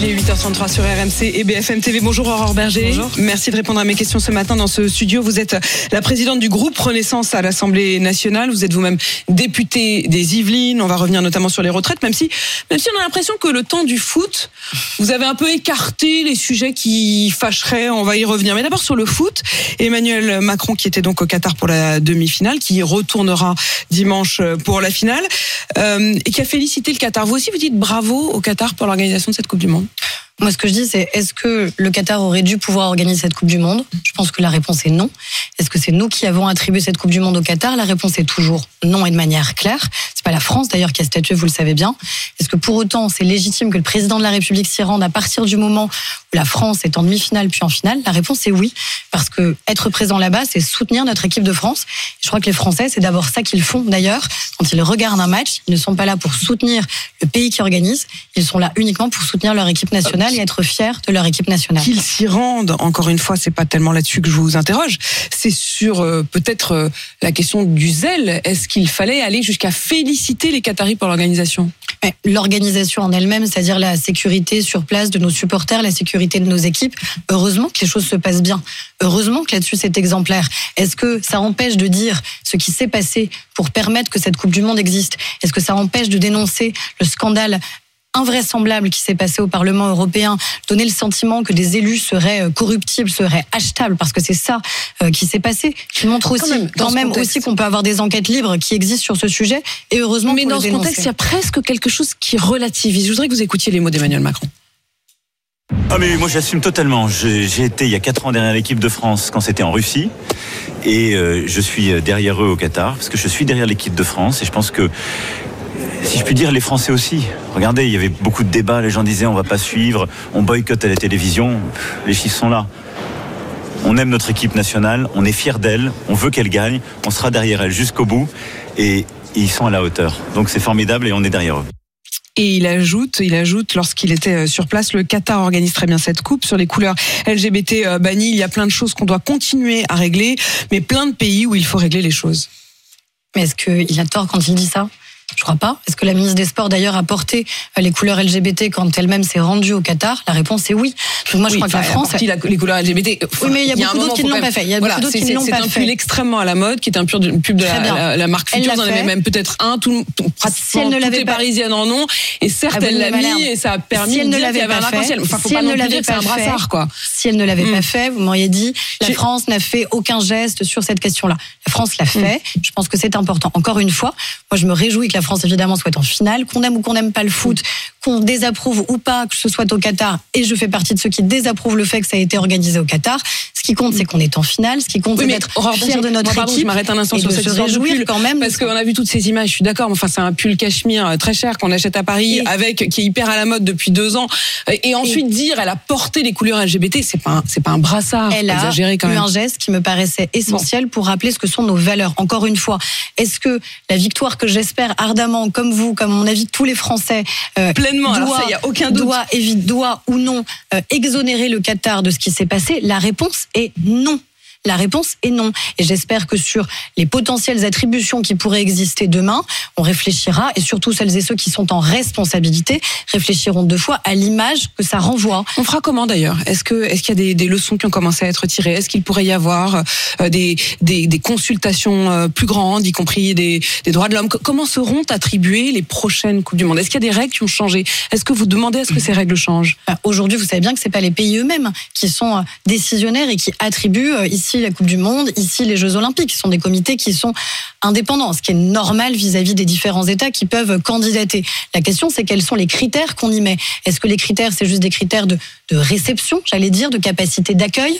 Il est 8h33 sur RMC et BFM TV. Bonjour Aurore Berger. Bonjour. Merci de répondre à mes questions ce matin dans ce studio. Vous êtes la présidente du groupe Renaissance à l'Assemblée nationale. Vous êtes vous-même députée des Yvelines. On va revenir notamment sur les retraites, même si, même si on a l'impression que le temps du foot, vous avez un peu écarté les sujets qui fâcheraient. On va y revenir. Mais d'abord sur le foot. Emmanuel Macron, qui était donc au Qatar pour la demi-finale, qui retournera dimanche pour la finale, et qui a félicité le Qatar. Vous aussi, vous dites bravo au Qatar pour l'organisation de cette Coupe du Monde. Moi, ce que je dis, c'est est-ce que le Qatar aurait dû pouvoir organiser cette Coupe du Monde? Je pense que la réponse est non. Est-ce que c'est nous qui avons attribué cette Coupe du Monde au Qatar? La réponse est toujours non et de manière claire. C'est pas la France d'ailleurs qui a statué, vous le savez bien. Est-ce que pour autant c'est légitime que le président de la République s'y rende à partir du moment où la France est en demi-finale puis en finale? La réponse est oui, parce que être présent là-bas, c'est soutenir notre équipe de France. Je crois que les Français, c'est d'abord ça qu'ils font d'ailleurs quand ils regardent un match. Ils ne sont pas là pour soutenir le pays qui organise, ils sont là uniquement pour soutenir leur équipe nationale et être fiers de leur équipe nationale. qu'ils s'y rendent. Encore une fois, c'est pas tellement là-dessus que je vous interroge. C'est sur euh, peut-être euh, la question du zèle. Est-ce qu'il fallait aller jusqu'à féliciter les Qataris pour l'organisation? L'organisation en elle-même, c'est-à-dire la sécurité sur place de nos supporters, la sécurité de nos équipes, heureusement que les choses se passent bien. Heureusement que là-dessus c'est exemplaire. Est-ce que ça empêche de dire ce qui s'est passé pour permettre que cette Coupe du Monde existe? Est-ce que ça empêche de dénoncer le scandale invraisemblable qui s'est passé au Parlement européen, donner le sentiment que des élus seraient euh, corruptibles, seraient achetables, parce que c'est ça euh, qui s'est passé, qui montre aussi, même, dans quand ce même contexte. aussi qu'on peut avoir des enquêtes libres qui existent sur ce sujet, et heureusement Mais dans le ce dénoncer. contexte, il y a presque quelque chose qui relativise. Je voudrais que vous écoutiez les mots d'Emmanuel Macron. Ah mais moi j'assume totalement. J'ai j'ai été il y a 4 ans derrière l'équipe de France quand c'était en Russie et euh, je suis derrière eux au Qatar parce que je suis derrière l'équipe de France et je pense que si je puis dire les Français aussi. Regardez, il y avait beaucoup de débats, les gens disaient on va pas suivre, on boycotte à la télévision. Les chiffres sont là. On aime notre équipe nationale, on est fiers d'elle, on veut qu'elle gagne, on sera derrière elle jusqu'au bout et ils sont à la hauteur. Donc c'est formidable et on est derrière eux. Et il ajoute, il ajoute, lorsqu'il était euh, sur place, le Qatar organise très bien cette coupe sur les couleurs LGBT euh, bannies. Il y a plein de choses qu'on doit continuer à régler, mais plein de pays où il faut régler les choses. Mais est-ce qu'il a tort quand il dit ça? Je crois pas. Est-ce que la ministre des Sports d'ailleurs a porté euh, les couleurs LGBT quand elle-même s'est rendue au Qatar? La réponse est oui. Donc moi je crois que la France. partie la- les couleurs LGBT. Oui, mais il y a un beaucoup d'autres qui ne l'ont pas fait. Il y a Voilà, beaucoup d'autres c'est- qui ne l'ont c'est pas un fait. pull extrêmement à la mode, qui est un pub de, pub de la, la- la marque Elle Future. Vous en avez fait. même peut-être un. Tout, tout- pratiquement elle ne toutes l'avait les pas- Parisiennes en ont. Et certes, Ah, elle l'a mis et ça a permis Si elle ne l'avait avait un pas fait, si elle ne l'avait c'est un pas fait. Si elle ne l'avait pas fait, vous m'auriez dit la France n'a fait aucun geste sur cette question-là. La France l'a fait. Je pense que c'est important. Encore une fois, moi je me réjouis que la France évidemment soit en finale, qu'on aime ou qu'on n'aime pas le foot, qu'on désapprouve ou pas que ce soit au Qatar. Et je fais partie de ceux qui désapprouvent le fait que ça a été organisé au Qatar. Ce qui compte, c'est qu'on est en finale. Ce qui compte, Oui, c'est d'être fier de notre moi, pardon, équipe. je m'arrête un instant sur cette histoire de pull, quand même. Parce qu'on a vu toutes ces images, je suis d'accord, mais enfin, c'est un pull cachemire euh, très cher qu'on achète à Paris, Et- avec, qui est hyper à la mode depuis deux ans. Et ensuite dire, elle a porté les couleurs LGBT, c'est pas c'est pas un brassard. Elle a exagérer quand eu même. un geste qui me paraissait essentiel pour rappeler ce que sont nos valeurs. Encore une fois, est-ce que la victoire que j'espère ardemment, comme vous, comme à mon avis tous les Français, euh, Pleinement, alors doit, ça, y a aucun doute. doit, évi- doit ou non euh, exonérer le Qatar de ce qui s'est passé? La réponse est non. La réponse est non. Et j'espère que sur les potentielles attributions qui pourraient exister demain, on réfléchira, et surtout celles et ceux qui sont en responsabilité, réfléchiront deux fois à l'image que ça renvoie. On fera comment d'ailleurs? Est-ce que est-ce qu'il y a des, des leçons qui ont commencé à être tirées? Est-ce qu'il pourrait y avoir euh, des, des, des consultations euh, plus grandes, y compris des, des droits de l'homme? Co- Comment seront attribuées les prochaines coupes du monde? Est-ce qu'il y a des règles qui ont changé? Est-ce que vous demandez à ce que ces règles changent? Bah, Aujourd'hui, vous savez bien que c'est pas les pays eux-mêmes qui sont euh, décisionnaires et qui attribuent euh, la Coupe du Monde, ici les Jeux Olympiques. Ce sont des comités qui sont indépendants, ce qui est normal vis-à-vis des différents États qui peuvent candidater. La question, c'est quels sont les critères qu'on y met. Est-ce que les critères, c'est juste des critères de réception, j'allais dire, de capacité d'accueil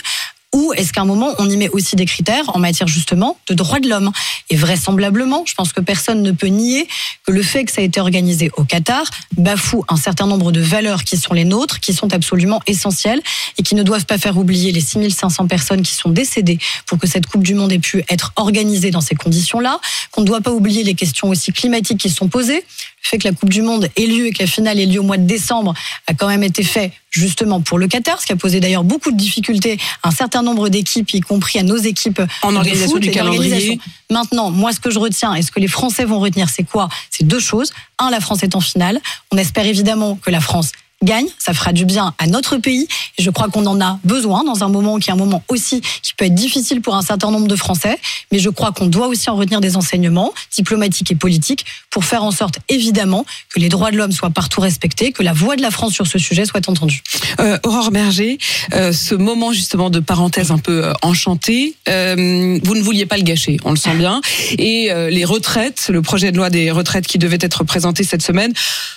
ou est-ce qu'à un moment, on y met aussi des critères en matière justement de droits de l'homme? Et vraisemblablement, je pense que personne ne peut nier que le fait que ça a été organisé au Qatar bafoue un certain nombre de valeurs qui sont les nôtres, qui sont absolument essentielles et qui ne doivent pas faire oublier les 6500 personnes qui sont décédées pour que cette Coupe du Monde ait pu être organisée dans ces conditions-là, qu'on ne doit pas oublier les questions aussi climatiques qui sont posées, le fait que la Coupe du Monde ait lieu et que la finale ait lieu au mois de décembre a quand même été fait justement pour le Qatar, ce qui a posé d'ailleurs beaucoup de difficultés à un certain nombre d'équipes, y compris à nos équipes En de organisation foot du calendrier. Maintenant, moi, ce que je retiens et ce que les Français vont retenir, c'est quoi? C'est deux choses. Un, la France est en finale. On espère évidemment que la France gagne, ça fera du bien à notre pays. Je crois qu'on en a besoin dans un moment qui est un moment aussi qui peut être difficile pour un certain nombre de Français. Mais je crois qu'on doit aussi en retenir des enseignements diplomatiques et politiques pour faire en sorte, évidemment, que les droits de l'homme soient partout respectés, que la voix de la France sur ce sujet soit entendue. Euh, Aurore Berger, euh, ce moment justement de parenthèse un peu euh, enchantée, euh, vous ne vouliez pas le gâcher, on le sent bien. Et les retraites, le projet de loi des retraites qui devait être présenté cette semaine,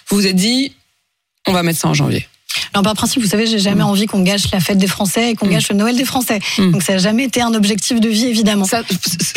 vous vous êtes dit, on va mettre ça en janvier. Alors par principe, vous savez, j'ai jamais envie qu'on gâche la fête des Français et qu'on Mm. gâche le Noël des Français. Mm. Donc ça n'a jamais été un objectif de vie, évidemment. Ça,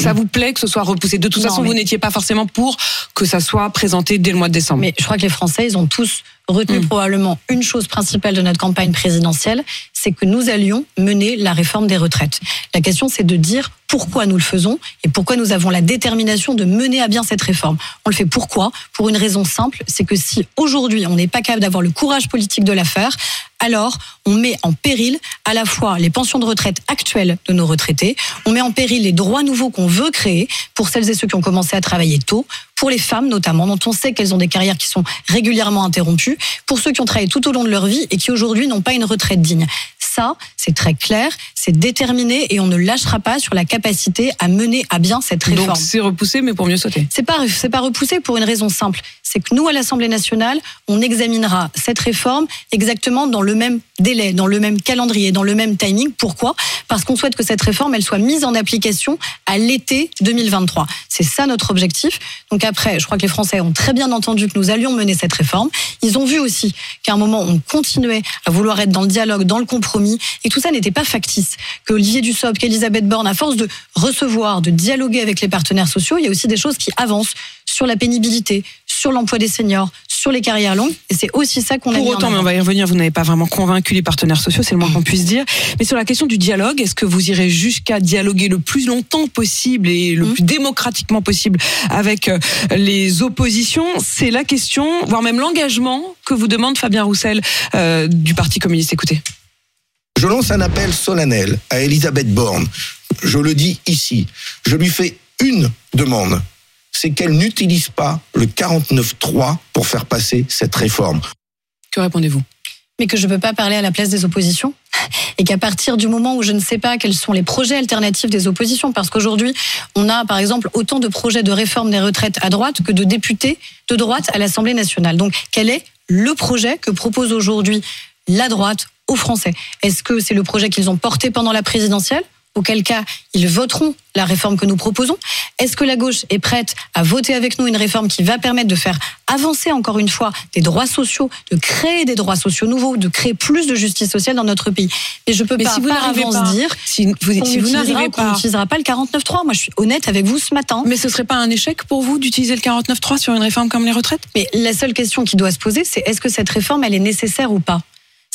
ça vous plaît que ce soit repoussé? De toute Non, façon, mais- vous n'étiez pas forcément pour que ça soit présenté dès le mois de décembre. Mais je crois que les Français, ils ont tous retenu Mm. probablement une chose principale de notre campagne présidentielle, c'est que nous allions mener la réforme des retraites. La question, c'est de dire pourquoi nous le faisons et pourquoi nous avons la détermination de mener à bien cette réforme. On le fait pourquoi? Pour une raison simple, c'est que si aujourd'hui on n'est pas capable d'avoir le courage politique de la faire, alors on met en péril à la fois les pensions de retraite actuelles de nos retraités, on met en péril les droits nouveaux qu'on veut créer pour celles et ceux qui ont commencé à travailler tôt, pour les femmes notamment, dont on sait qu'elles ont des carrières qui sont régulièrement interrompues, pour ceux qui ont travaillé tout au long de leur vie et qui aujourd'hui n'ont pas une retraite digne. Ça, c'est très clair, c'est déterminé et on ne lâchera pas sur la capacité à mener à bien cette réforme. Donc c'est repoussé, mais pour mieux sauter. C'est pas c'est pas repoussé pour une raison simple, c'est que nous à l'Assemblée nationale, on examinera cette réforme exactement dans le même délai, dans le même calendrier, dans le même timing. Pourquoi? Parce qu'on souhaite que cette réforme elle soit mise en application à l'été 2023. C'est ça notre objectif. Donc après, je crois que les Français ont très bien entendu que nous allions mener cette réforme. Ils ont vu aussi qu'à un moment on continuait à vouloir être dans le dialogue, dans le compromis et tout ça n'était pas factice. Que Olivier Dussopt, qu'Elisabeth Borne, à force de recevoir, de dialoguer avec les partenaires sociaux, il y a aussi des choses qui avancent sur la pénibilité, sur l'emploi des seniors, sur les carrières longues. Et c'est aussi ça qu'on a Pour autant, mais on va y revenir, vous n'avez pas vraiment convaincu les partenaires sociaux, c'est le moins qu'on puisse dire. Mais sur la question du dialogue, est-ce que vous irez jusqu'à dialoguer le plus longtemps possible et le Mhm. plus démocratiquement possible avec euh, les oppositions? C'est la question, voire même l'engagement que vous demande Fabien Roussel euh, du Parti communiste. Écoutez. Je lance un appel solennel à Elisabeth Borne. Je le dis ici. Je lui fais une demande. C'est qu'elle n'utilise pas le 49.3 pour faire passer cette réforme. Que répondez-vous? Mais que je ne peux pas parler à la place des oppositions? Et qu'à partir du moment où je ne sais pas quels sont les projets alternatifs des oppositions, parce qu'aujourd'hui, on a par exemple autant de projets de réforme des retraites à droite que de députés de droite à l'Assemblée nationale. Donc, quel est le projet que propose aujourd'hui la droite aux Français. Est-ce que c'est le projet qu'ils ont porté pendant la présidentielle auquel cas ils voteront la réforme que nous proposons? Est-ce que la gauche est prête à voter avec nous une réforme qui va permettre de faire avancer encore une fois des droits sociaux, de créer des droits sociaux nouveaux, de créer plus de justice sociale dans notre pays? Et je peux Mais pas si vous par n'arrivez avance pas, dire si vous, si vous n'arrivez pas, n'utilisera pas le 49.3. Moi, je suis honnête avec vous ce matin. mais ce serait pas un échec pour vous d'utiliser le 49.3 sur une réforme comme les retraites? Mais la seule question qui doit se poser, c'est est-ce que cette réforme, elle est nécessaire ou pas?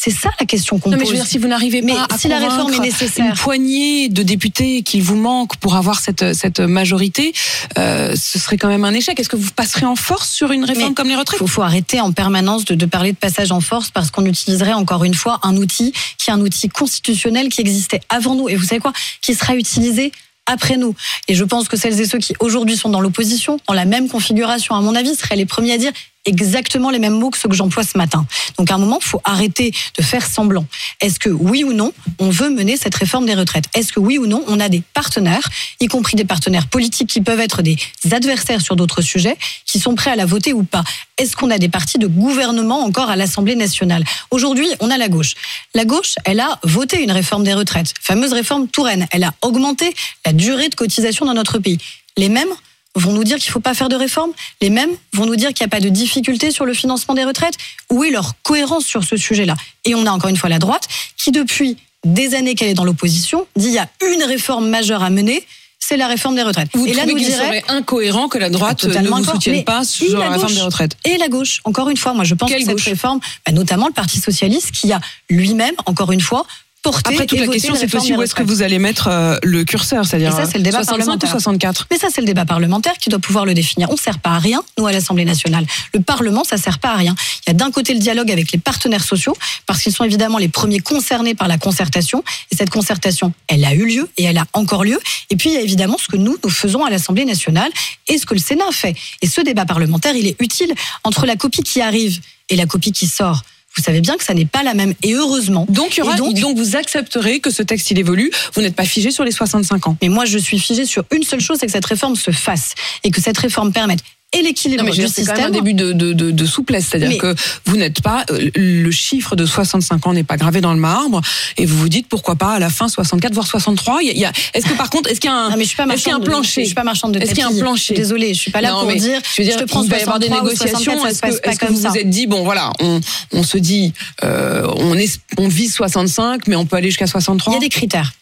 C'est ça la question qu'on Non, pose. mais je veux dire, si vous n'arrivez pas à si la réforme est convaincre nécessaire. une poignée de députés qu'il vous manque pour avoir cette, cette majorité, euh, ce serait quand même un échec. Est-ce que vous passerez en force sur une réforme Mais comme les retraites? Il faut, faut arrêter en permanence de, de parler de passage en force parce qu'on utiliserait encore une fois un outil qui est un outil constitutionnel qui existait avant nous. Et vous savez quoi? Qui sera utilisé après nous. Et je pense que celles et ceux qui aujourd'hui sont dans l'opposition, dans la même configuration, à mon avis, seraient les premiers à dire exactement les mêmes mots que ceux que j'emploie ce matin. Donc à un moment, il faut arrêter de faire semblant. Est-ce que oui ou non, on veut mener cette réforme des retraites? Est-ce que oui ou non, on a des partenaires, y compris des partenaires politiques qui peuvent être des adversaires sur d'autres sujets, qui sont prêts à la voter ou pas? Est-ce qu'on a des partis de gouvernement encore à l'Assemblée nationale? Aujourd'hui, on a la gauche. La gauche, elle a voté une réforme des retraites, fameuse réforme Touraine. Elle a augmenté la durée de cotisation dans notre pays. Les mêmes vont nous dire qu'il ne faut pas faire de réforme Les mêmes vont nous dire qu'il n'y a pas de difficulté sur le financement des retraites. Où est leur cohérence sur ce sujet-là? Et on a encore une fois la droite qui, depuis des années qu'elle est dans l'opposition, dit il y a une réforme majeure à mener, c'est la réforme des retraites. Vous et là, nous qu'il dirait, serait incohérent que la droite ne vous soutienne pas sur la la réforme des retraites? Et la gauche. Encore une fois, moi je pense Quelle que cette réforme, bah, notamment le Parti socialiste, qui a lui-même, encore une fois, porté Après, toute la question, c'est aussi où est-ce que vous allez mettre euh, le curseur, c'est-à-dire ça, c'est le débat 65 ou parlementaire. 64 Mais ça, c'est le débat parlementaire qui doit pouvoir le définir. On ne sert pas à rien, nous, à l'Assemblée nationale. Le Parlement, ça ne sert pas à rien. Il y a d'un côté le dialogue avec les partenaires sociaux, parce qu'ils sont évidemment les premiers concernés par la concertation. Et cette concertation, elle a eu lieu et elle a encore lieu. Et puis, il y a évidemment ce que nous, nous faisons à l'Assemblée nationale et ce que le Sénat fait. Et ce débat parlementaire, il est utile entre la copie qui arrive et la copie qui sort. Vous savez bien que ça n'est pas la même. Et heureusement. Donc, il y aura, Et donc- donc, vous accepterez que ce texte il évolue. Vous n'êtes pas figé sur les 65 ans. Mais moi, je suis figée sur une seule chose, c'est que cette réforme se fasse et que cette réforme permette et l'équilibre du dire, c'est quand même un système. début de, de, de, de souplesse, c'est-à-dire que vous n'êtes pas euh, le chiffre de 65 ans n'est pas gravé dans le marbre et vous vous dites pourquoi pas à la fin 64 voire 63. Il y a, il est-ce que par contre est-ce qu'il y a un Non, mais je suis pas est-ce qu'il y a un marchande de- plancher? Je suis pas marchande de Est-ce qu'il y a un plancher? Désolée, je suis pas là Non, pour dire. je veux dire, je te prends il va y avoir des 63 ou négociations. 64, ça Est-ce que, est-ce que vous ça. vous êtes dit bon voilà, on, on se dit euh, on est on vise 65 mais on peut aller jusqu'à Il 63 y a des critères.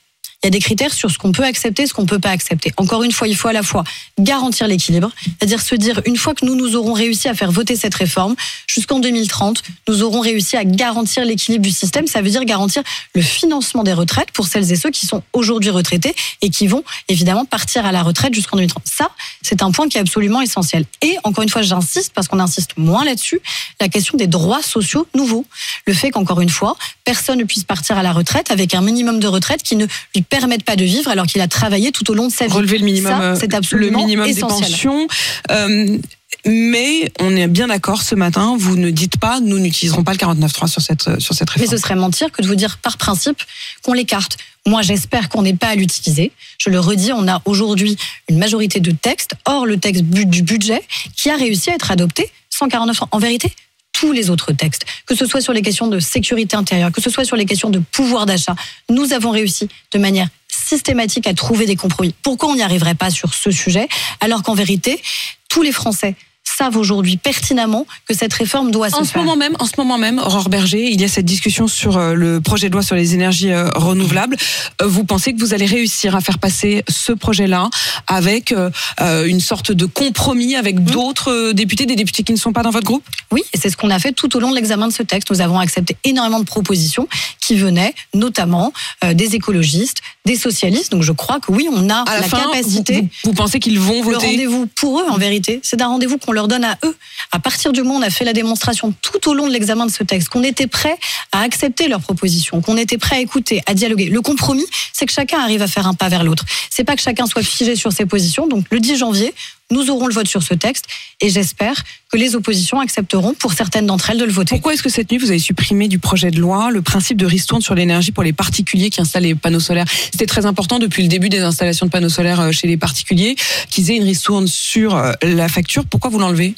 Il y a des critères sur ce qu'on peut accepter, ce qu'on peut pas accepter. Encore une fois, il faut à la fois garantir l'équilibre, c'est-à-dire se dire une fois que nous nous aurons réussi à faire voter cette réforme jusqu'en 2030, nous aurons réussi à garantir l'équilibre du système. Ça veut dire garantir le financement des retraites pour celles et ceux qui sont aujourd'hui retraités et qui vont évidemment partir à la retraite jusqu'en 2030. Ça, c'est un point qui est absolument essentiel. Et encore une fois, j'insiste parce qu'on insiste moins là-dessus, la question des droits sociaux nouveaux. Le fait qu'encore une fois, personne ne puisse partir à la retraite avec un minimum de retraite qui ne lui permette pas de vivre alors qu'il a travaillé tout au long de sa vie. relever le minimum, euh, c'est le absolument minimum essentiel. des pensions. Euh, mais on est bien d'accord ce matin. Vous ne dites pas, nous n'utiliserons pas le 49.3 sur cette sur cette Mais réforme. ce serait mentir que de vous dire par principe qu'on l'écarte. Moi, j'espère qu'on n'est pas à l'utiliser. Je le redis, on a aujourd'hui une majorité de textes, hors le texte du budget, qui a réussi à être adopté 149 ans. En vérité, tous les autres textes, que ce soit sur les questions de sécurité intérieure, que ce soit sur les questions de pouvoir d'achat, nous avons réussi de manière systématique à trouver des compromis. Pourquoi on n'y arriverait pas sur ce sujet, alors qu'en vérité, tous les Français savent aujourd'hui pertinemment que cette réforme doit se En ce faire. moment même, en ce moment même, Aurore Berger, il y a cette discussion sur euh, le projet de loi sur les énergies euh, renouvelables. Euh, Vous pensez que vous allez réussir à faire passer ce projet-là avec une sorte de compromis avec d'autres euh, députés, des députés qui ne sont pas dans votre groupe? Oui, et c'est ce qu'on a fait tout au long de l'examen de ce texte. Nous avons accepté énormément de propositions qui venaient notamment des écologistes, des socialistes. Donc je crois que oui, on a À la, la, fin, capacité. vous, vous- pensez qu'ils vont Le voter? rendez-vous pour eux, en vérité, c'est un rendez-vous qu'on leur donne à eux. À partir du moment où on a fait la démonstration tout au long de l'examen de ce texte, qu'on était prêt à accepter leurs propositions, qu'on était prêt à écouter, à dialoguer. Le compromis, c'est que chacun arrive à faire un pas vers l'autre. C'est pas que chacun soit figé sur ses positions. Donc le 10 janvier, nous aurons le vote sur ce texte et j'espère que les oppositions accepteront pour certaines d'entre elles de le voter. Pourquoi est-ce que cette nuit vous avez supprimé du projet de loi le principe de ristourne sur l'énergie pour les particuliers qui installent les panneaux solaires? C'était très important depuis le début des installations de panneaux solaires euh, chez les particuliers qu'ils aient une ristourne sur euh, la facture. Pourquoi vous l'enlevez?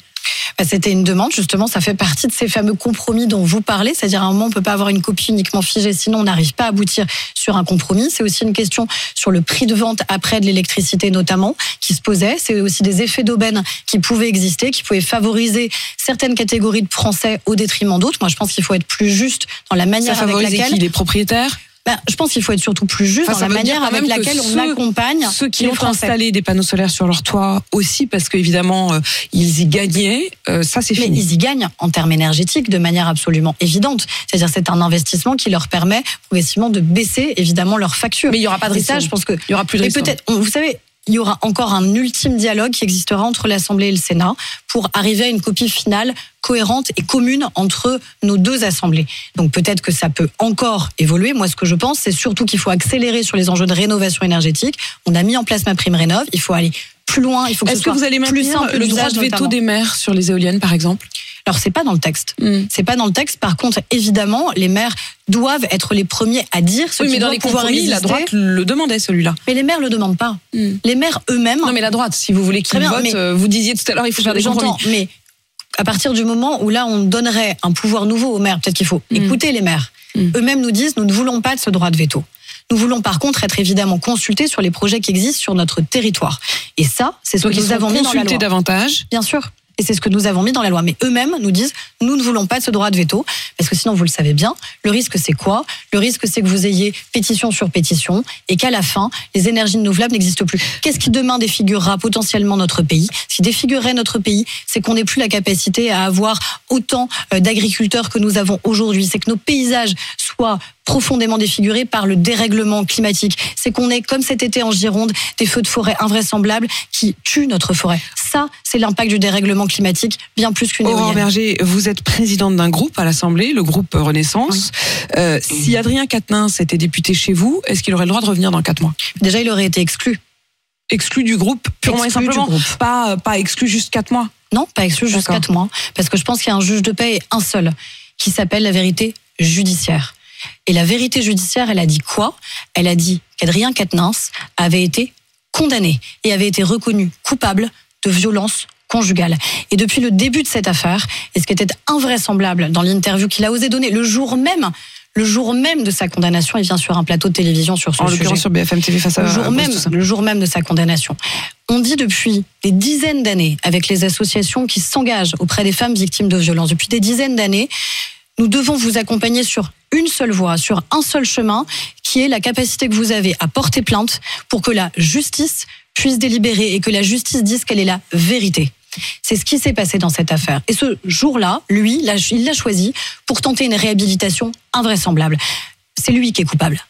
C'était une demande, justement, ça fait partie de ces fameux compromis dont vous parlez, c'est-à-dire à un moment, on peut pas avoir une copie uniquement figée, sinon on n'arrive pas à aboutir sur un compromis. C'est aussi une question sur le prix de vente après de l'électricité notamment, qui se posait. C'est aussi des effets d'aubaine qui pouvaient exister, qui pouvaient favoriser certaines catégories de Français au détriment d'autres. Moi, je pense qu'il faut être plus juste dans la Ça manière avec favorise laquelle... qui? Les propriétaires? Ben, je pense qu'il faut être surtout plus juste Enfin, dans la manière avec laquelle on ceux- accompagne Ceux qui ont installé des panneaux solaires sur leur toit aussi, parce qu'évidemment, euh, ils y gagnaient, euh, ça c'est Mais fini. ils y gagnent en termes énergétiques de manière absolument évidente. C'est-à-dire c'est un investissement qui leur permet progressivement de baisser évidemment leurs factures. Mais il y aura pas de ristourne. je pense que Il y aura plus de et peut-être, vous savez, il y aura encore un ultime dialogue qui existera entre l'Assemblée et le Sénat pour arriver à une copie finale cohérente et commune entre nos deux assemblées. Donc peut-être que ça peut encore évoluer. Moi, ce que je pense, c'est surtout qu'il faut accélérer sur les enjeux de rénovation énergétique. On a mis en place ma prime rénov. Il faut aller plus loin. Il faut que ce Est-ce que vous allez plus maintenir simple le droit de veto des maires sur les éoliennes, par exemple? Alors c'est pas dans le texte. Hmm. C'est pas dans le texte. Par contre, évidemment, les maires doivent être les premiers à dire ce Oui, qui mais dans les pouvoir compromis, exister. la droite le demandait celui-là. Mais les maires le demandent pas. Hmm. Les maires eux-mêmes. Non, mais la droite, si vous voulez qu'ils votent, mais- euh, vous disiez tout à l'heure, il faut faire des J'entends, compromis. mais à partir du moment où là on donnerait un pouvoir nouveau aux maires, peut-être qu'il faut Mm. écouter les maires. Eux-mêmes nous disent nous ne voulons pas de ce droit de veto. Nous voulons par contre être évidemment consultés sur les projets qui existent sur notre territoire. Et ça, c'est ce Donc que nous avons mis dans la loi. davantage. Bien sûr. Et c'est ce que nous avons mis dans la loi. Mais eux-mêmes nous disent, nous ne voulons pas de ce droit de veto, parce que sinon, vous le savez bien, le risque c'est quoi? Le risque c'est que vous ayez pétition sur pétition et qu'à la fin, les énergies renouvelables n'existent plus. Qu'est-ce qui demain défigurera potentiellement notre pays? Ce qui défigurerait notre pays, c'est qu'on n'ait plus la capacité à avoir autant euh, d'agriculteurs que nous avons aujourd'hui. C'est que nos paysages soient profondément défigurés par le dérèglement climatique. C'est qu'on ait, comme cet été en Gironde, des feux de forêt invraisemblables qui tuent notre forêt. Ça, c'est l'impact du dérèglement climatique, bien plus qu'une Aurore éolienne. Berger, vous êtes présidente d'un groupe à l'Assemblée, le groupe Renaissance. Euh, si Adrien Quatennens était député chez vous, est-ce qu'il aurait le droit de revenir dans quatre mois? Déjà, il aurait été exclu. Exclu du groupe, purement Exclu et du simplement. groupe. Pas, pas exclu juste quatre mois. Non, pas exclu juste D'accord. quatre mois. Parce que je pense qu'il y a un juge de paix et un seul, qui s'appelle la vérité judiciaire. Et la vérité judiciaire, elle a dit quoi? Elle a dit qu'Adrien Quatennens avait été condamné et avait été reconnu coupable de violence conjugale. Et depuis le début de cette affaire, et ce qui était invraisemblable dans l'interview qu'il a osé donner le jour même, le jour même de sa condamnation, il vient sur un plateau de télévision sur ce En sujet sur BFM TV face à le jour à même, le jour même de sa condamnation. On dit depuis des dizaines d'années, avec les associations qui s'engagent auprès des femmes victimes de violences, depuis des dizaines d'années, nous devons vous accompagner sur une seule voie, sur un seul chemin, qui est la capacité que vous avez à porter plainte pour que la justice puisse délibérer et que la justice dise quelle est la vérité. C'est ce qui s'est passé dans cette affaire. Et ce jour-là, lui, il l'a choisi pour tenter une réhabilitation invraisemblable. C'est lui qui est coupable.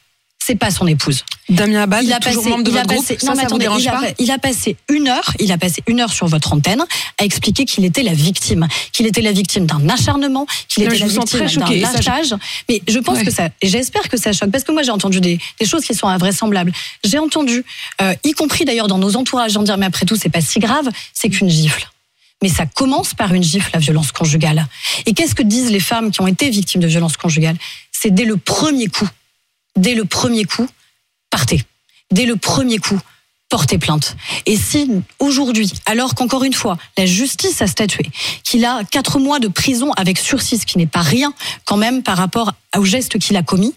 C'est pas son épouse Damien Abad, il a toujours passé, membre de votre passé, groupe. non, ça, mais ça vous attendez, dérange il a, pas pa- il a passé une heure, il a passé une heure sur votre antenne à expliquer qu'il était la victime, qu'il était la victime d'un acharnement, qu'il était la victime d'un lâchage. Mais je pense Ouais. que ça, et j'espère que ça choque, parce que moi j'ai entendu des, des choses qui sont invraisemblables. J'ai entendu, euh, y compris d'ailleurs dans nos entourages, gens dire mais après tout c'est pas si grave, c'est qu'une gifle. Mais ça commence par une gifle, la violence conjugale. Et qu'est-ce que disent les femmes qui ont été victimes de violence conjugale C'est dès le premier coup, dès le premier coup, partez. Dès le premier coup, portez plainte. Et si aujourd'hui, alors qu'encore une fois, la justice a statué qu'il a quatre mois de prison avec sursis, ce qui n'est pas rien quand même par rapport au geste qu'il a commis,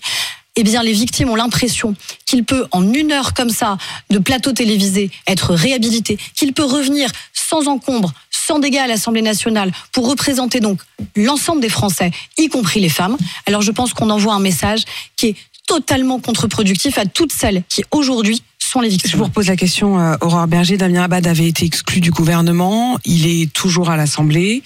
eh bien, les victimes ont l'impression qu'il peut, en une heure comme ça, de plateau télévisé, être réhabilité, qu'il peut revenir sans encombre, sans dégâts à l'Assemblée nationale, pour représenter donc l'ensemble des Français, y compris les femmes. Alors, je pense qu'on envoie un message qui est totalement contre-productif à toutes celles qui, aujourd'hui, sont les Je victimes. vous repose la question, euh, Aurore Berger. Damien Abad avait été exclu du gouvernement. Il est toujours à l'Assemblée.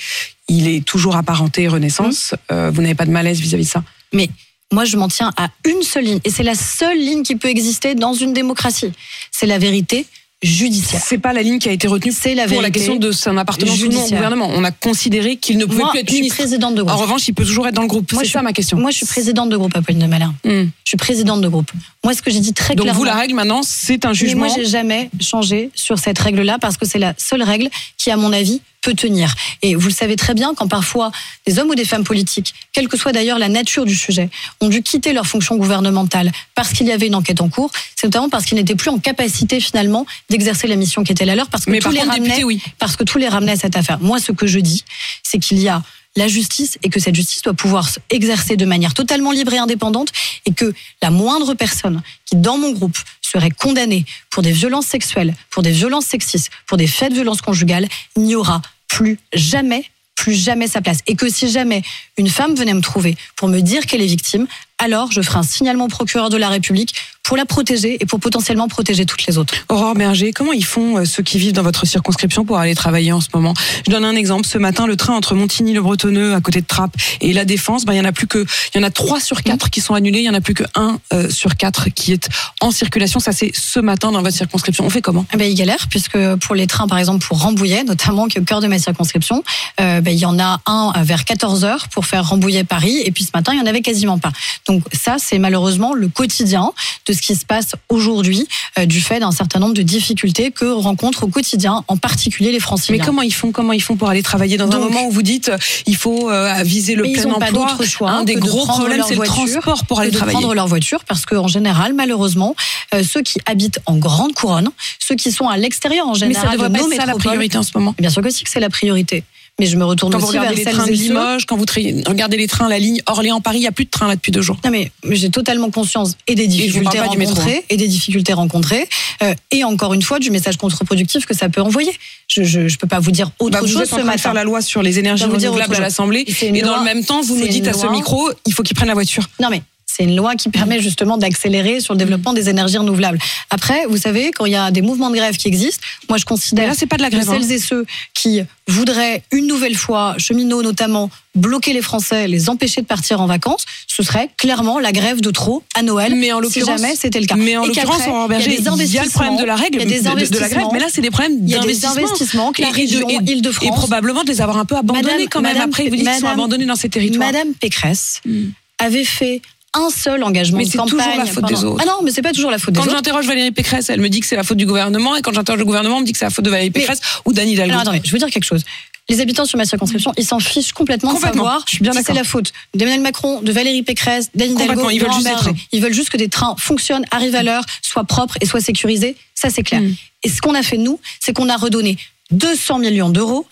Il est toujours apparenté Renaissance. Mmh. Euh, vous n'avez pas de malaise vis-à-vis de ça? Mais moi, je m'en tiens à une seule ligne. Et c'est la seule ligne qui peut exister dans une démocratie. C'est la vérité judiciaire. C'est pas la ligne qui a été retenue la pour la question de son appartenance ou non au gouvernement. On a considéré qu'il ne pouvait Moi, plus je être suis ministre. présidente de En groupe. revanche, il peut toujours être dans le groupe. Moi, C'est je ça suis- ma question. Moi, je suis présidente de groupe, Apolline de Malin. Hmm. Je suis présidente de groupe. Moi, ce que j'ai dit très Donc clairement. vous, la règle maintenant, c'est un Mais jugement. moi, j'ai jamais changé sur cette règle-là parce que c'est la seule règle qui, à mon avis, peut tenir. Et vous le savez très bien, quand parfois des hommes ou des femmes politiques, quelle que soit d'ailleurs la nature du sujet, ont dû quitter leur fonction gouvernementale parce qu'il y avait une enquête en cours, c'est notamment parce qu'ils n'étaient plus en capacité finalement d'exercer la mission qui était la leur parce que Mais tous par les contre, ramenaient député, oui. parce que tout les ramenait à cette affaire. Moi, ce que je dis, c'est qu'il y a la justice et que cette justice doit pouvoir s'exercer de manière totalement libre et indépendante et que la moindre personne qui, dans mon groupe, serait condamnée pour des violences sexuelles, pour des violences sexistes, pour des faits de violences conjugales, n'y aura plus jamais plus jamais sa place. Et que si jamais une femme venait me trouver pour me dire qu'elle est victime, alors je ferai un signalement au procureur de la République pour la protéger et pour potentiellement protéger toutes les autres. Aurore Berger, comment ils font euh, ceux qui vivent dans votre circonscription pour aller travailler en ce moment? Je donne un exemple. Ce matin, le train entre Montigny-le-Bretonneux, à côté de Trappes, et la Défense, ben, il y en a plus que, il y en a trois sur quatre qui sont annulés. Il y en a plus que un euh, sur quatre qui est en circulation. Ça, c'est ce matin dans votre circonscription. On fait comment? Eh ben, ils galèrent puisque pour les trains, par exemple, pour Rambouillet, notamment qui est au cœur de ma circonscription, euh, ben, il y en a un vers 14 heures pour faire Rambouillet-Paris, et puis ce matin, il y en avait quasiment pas. Donc ça, c'est malheureusement le quotidien de ce qui se passe aujourd'hui, euh, du fait d'un certain nombre de difficultés que rencontrent au quotidien, en particulier les Franciliens. Mais comment ils font Comment ils font pour aller travailler dans un Donc- moment où vous dites il faut euh, viser le Mais plein ils n'ont pas emploi? d'autre choix Un des de gros problèmes, c'est le transport pour aller de travailler. prendre leur voiture parce qu'en général, malheureusement, euh, ceux qui habitent en grande couronne, ceux qui sont à l'extérieur en Mais général ça devrait de pas être ça la priorité en ce moment. Bien sûr que si que c'est la priorité. Mais je me retourne Quand vous aussi vers les trains de Limoges, quand vous regardez les trains, la ligne Orléans-Paris, il n'y a plus de train là depuis deux jours. Non mais j'ai totalement conscience et des difficultés métro, rencontrées et des difficultés rencontrées euh, et encore une fois du message contre-productif que ça peut envoyer. Je je peux pas vous dire autre Bah, vous chose êtes en ce train de faire matin. la loi sur les énergies renouvelables à l'Assemblée. Et dans loi- le même temps, vous nous dites à ce micro, il faut qu'ils prennent la voiture. Non mais c'est une loi qui permet justement d'accélérer sur le développement des énergies renouvelables. Après, vous savez, quand il y a des mouvements de grève qui existent, moi je considère là, c'est pas de la que grève. hein. celles et ceux qui voudraient une nouvelle fois, cheminots notamment, bloquer les Français, les empêcher de partir en vacances, ce serait clairement la grève de trop à Noël. Mais en si l'occurrence- jamais c'était le cas. Mais en l'occurrence, Berger, il y a des a le problème de la règle, il y a des de- de, la grève, investissements. mais là, c'est des problèmes Il y a des d'investissement. investissements que la Et de- région et- Île-de-France Et probablement de les avoir un peu abandonnés Madame- quand même. Madame- Après, vous dites qu'ils sont abandonnés dans ces territoires. Madame Pécresse Hmm. avait fait un seul engagement Mais de c'est campagne. toujours la faute des autres. Ah non, mais c'est pas toujours la faute des Quand autres. j'interroge Valérie Pécresse, elle me dit que c'est la faute du gouvernement, et quand j'interroge le gouvernement, on me dit que c'est la faute de Valérie Mais- Pécresse ou d'Anne Hidalgo. Alors attendez, je veux dire quelque chose. Les habitants sur ma circonscription, ils s'en fichent complètement, Complètement, de savoir je suis bien si c'est la faute d'Emmanuel Macron, de Valérie Pécresse, d'Anne Hidalgo, ils veulent juste Berger. Ils veulent juste que des trains fonctionnent, arrivent à l'heure, soient propres et soient sécurisés. Ça, c'est clair. Mm. Et ce qu'on a fait, nous, c'est qu'on a redonné 200 millions d'euros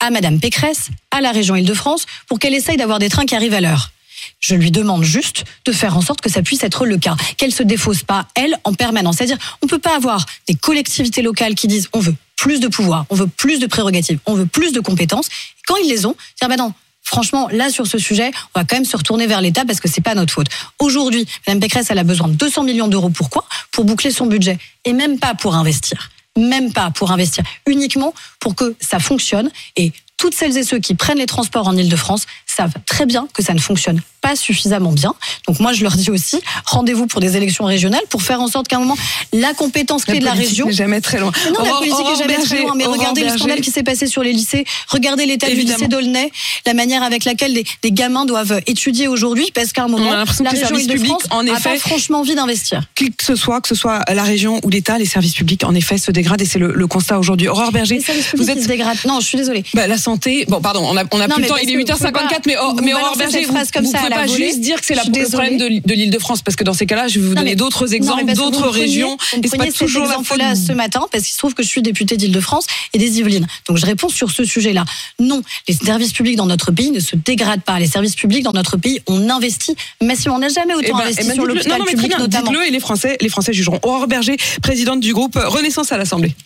à Madame Pécresse, à la région Île-de-France, pour qu'elle essaye d'avoir des trains qui arrivent à l'heure. Je lui demande juste de faire en sorte que ça puisse être le cas, qu'elle se défausse pas, elle, en permanence. C'est-à-dire, on peut pas avoir des collectivités locales qui disent on veut plus de pouvoir, on veut plus de prérogatives, on veut plus de compétences. Quand ils les ont, dire bah non. Franchement, là, sur ce sujet, on va quand même se retourner vers l'État parce que c'est pas notre faute. Aujourd'hui, Mme Pécresse, elle a besoin de 200 millions d'euros. Pourquoi? Pour boucler son budget. Et même pas pour investir. Même pas pour investir. Uniquement pour que ça fonctionne. Et toutes celles et ceux qui prennent les transports en Ile-de-France savent très bien que ça ne fonctionne pas suffisamment bien. Donc moi, je leur dis aussi, rendez-vous pour des élections régionales pour faire en sorte qu'à un moment, la compétence clé de la politique région n'est jamais très loin. non, la politique Aurore est jamais très loin. Mais regardez le scandale qui s'est passé sur les lycées. Regardez l'état du lycée d'Aulnay, la manière avec laquelle des, des gamins doivent étudier aujourd'hui, parce qu'à un moment, la région Île-de-France en a effet- pas franchement envie d'investir. qui que ce soit, que ce soit la région ou l'État, les services publics, en effet, se dégradent et c'est le, le constat aujourd'hui. Aurore Berger, Les services vous êtes se dégradent. Non, je suis désolée. bah, la santé. Bon, pardon, on a, on a Non, plus le temps. Il est que 8h54, mais, pas- oh, mais Aurore Berger, vous, comme vous ça à pouvez pas volée. juste dire que c'est le problème de, l'Île-de-France, parce que dans ces cas-là, je vais vous donner d'autres exemples, d'autres régions. Et c'est pas toujours la faute. exemple-là ce matin parce qu'il se trouve que je suis députée d'Île-de-France et des Yvelines. Donc je réponds sur ce sujet-là. Non, les services publics dans notre pays ne se dégradent pas. Les services publics dans notre pays, on investit massivement. On n'a jamais autant Eh ben, investi eh ben, sur l'hôpital public bien, notamment. Dites-le et les Français, les Français jugeront. Aurore Berger, présidente du groupe Renaissance à l'Assemblée.